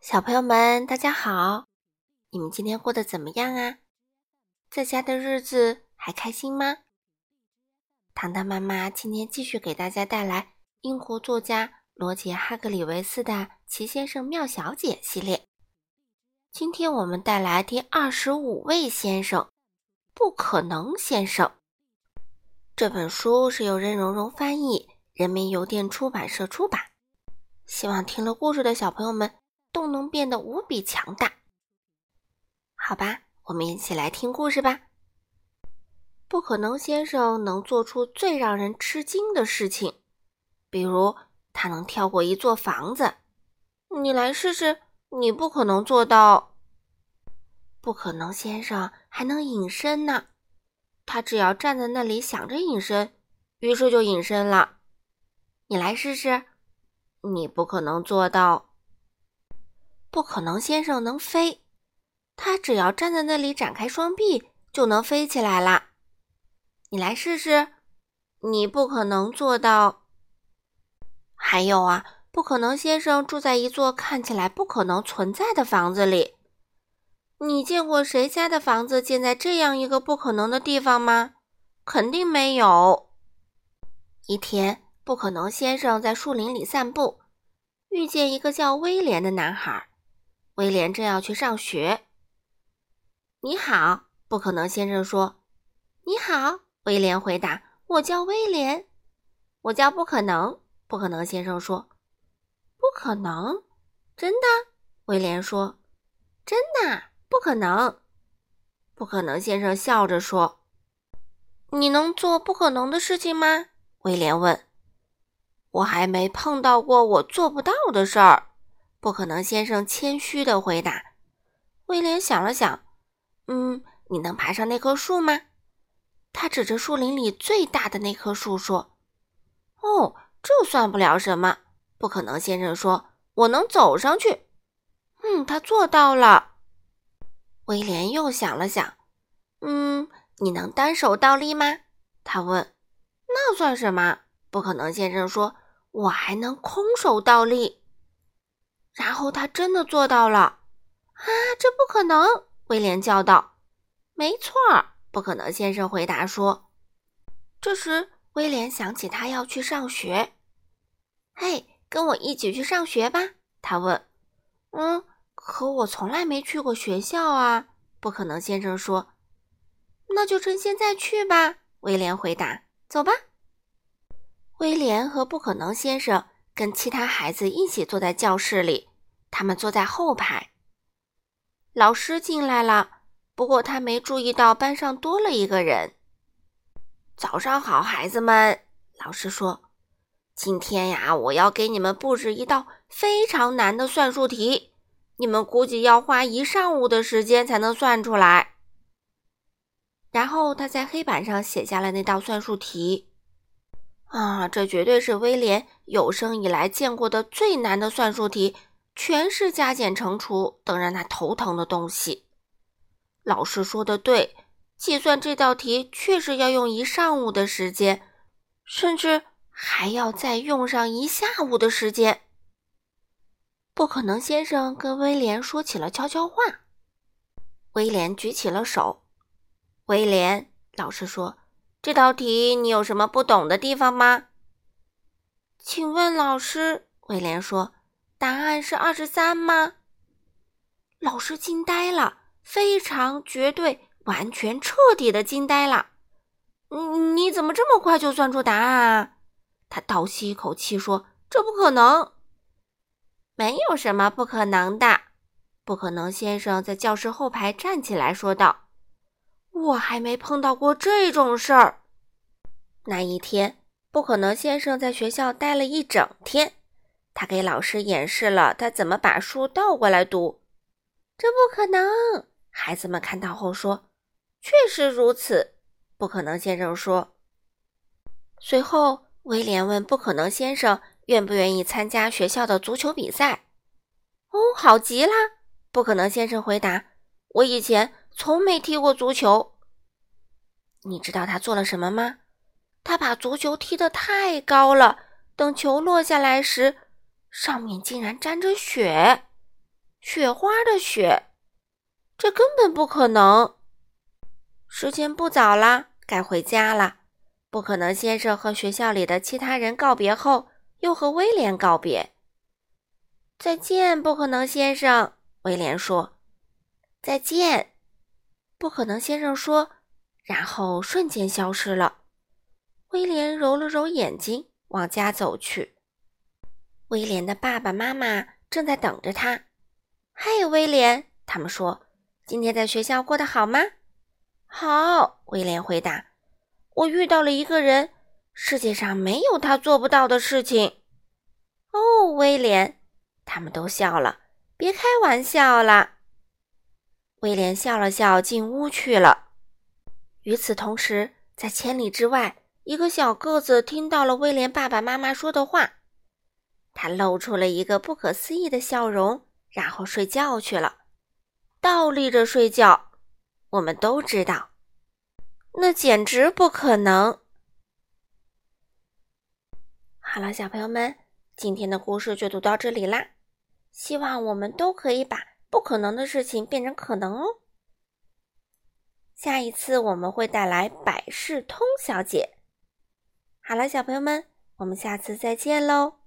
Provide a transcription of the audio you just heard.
小朋友们，大家好！你们今天过得怎么样啊？在家的日子还开心吗？糖糖妈妈今天继续给大家带来英国作家罗杰·哈格里维斯的《奇先生妙小姐》系列。今天我们带来第二十五位先生——不可能先生。这本书是由任溶溶翻译，人民邮电出版社出版。希望听了故事的小朋友们。都能变得无比强大，好吧，我们一起来听故事吧。不可能先生能做出最让人吃惊的事情，比如他能跳过一座房子。你来试试，你不可能做到。不可能先生还能隐身呢，他只要站在那里想着隐身，于是就隐身了。你来试试，你不可能做到。不可能，先生能飞，他只要站在那里展开双臂就能飞起来啦。你来试试，你不可能做到。还有啊，不可能先生住在一座看起来不可能存在的房子里。你见过谁家的房子建在这样一个不可能的地方吗？肯定没有。一天，不可能先生在树林里散步，遇见一个叫威廉的男孩。威廉正要去上学。你好，不可能先生说。你好，威廉回答。我叫威廉。我叫不可能。不可能先生说。不可能？真的？威廉说。真的？不可能。不可能先生笑着说。你能做不可能的事情吗？威廉问。我还没碰到过我做不到的事儿。不可能，先生谦虚的回答。威廉想了想，嗯，你能爬上那棵树吗？他指着树林里最大的那棵树说：“哦，这算不了什么。”不可能，先生说：“我能走上去。”嗯，他做到了。威廉又想了想，嗯，你能单手倒立吗？他问。那算什么？不可能，先生说：“我还能空手倒立。”然后他真的做到了，啊，这不可能！威廉叫道。“没错，不可能。”先生回答说。这时，威廉想起他要去上学。“嘿，跟我一起去上学吧？”他问。“嗯，可我从来没去过学校啊。”不可能先生说。“那就趁现在去吧。”威廉回答。“走吧。”威廉和不可能先生跟其他孩子一起坐在教室里。他们坐在后排。老师进来了，不过他没注意到班上多了一个人。早上好，孩子们，老师说：“今天呀，我要给你们布置一道非常难的算术题，你们估计要花一上午的时间才能算出来。”然后他在黑板上写下了那道算术题。啊，这绝对是威廉有生以来见过的最难的算术题。全是加减乘除等让他头疼的东西。老师说的对，计算这道题确实要用一上午的时间，甚至还要再用上一下午的时间。不可能，先生跟威廉说起了悄悄话。威廉举起了手。威廉，老师说：“这道题你有什么不懂的地方吗？”请问老师，威廉说。答案是二十三吗？老师惊呆了，非常绝对、完全、彻底的惊呆了。你你怎么这么快就算出答案啊？他倒吸一口气说：“这不可能，没有什么不可能的。”不可能先生在教室后排站起来说道：“我还没碰到过这种事儿。”那一天，不可能先生在学校待了一整天。他给老师演示了他怎么把书倒过来读，这不可能！孩子们看到后说：“确实如此。”不可能先生说。随后，威廉问不可能先生愿不愿意参加学校的足球比赛。哦，好极了！不可能先生回答：“我以前从没踢过足球。”你知道他做了什么吗？他把足球踢得太高了，等球落下来时。上面竟然沾着雪！雪花的雪，这根本不可能。时间不早了，该回家了。不可能先生和学校里的其他人告别后，又和威廉告别。再见，不可能先生。威廉说：“再见。”不可能先生说，然后瞬间消失了。威廉揉了揉眼睛，往家走去。威廉的爸爸妈妈正在等着他。嗨，威廉，他们说：“今天在学校过得好吗？”“好。”威廉回答。“我遇到了一个人，世界上没有他做不到的事情。”“哦，威廉。”他们都笑了。“别开玩笑了。”威廉笑了笑，进屋去了。与此同时，在千里之外。一个小个子听到了威廉爸爸妈妈说的话，他露出了一个不可思议的笑容，然后睡觉去了，倒立着睡觉。我们都知道，那简直不可能。好了，小朋友们，今天的故事就读到这里啦。希望我们都可以把不可能的事情变成可能哦。下一次我们会带来百事通小姐。好了，小朋友们，我们下次再见喽。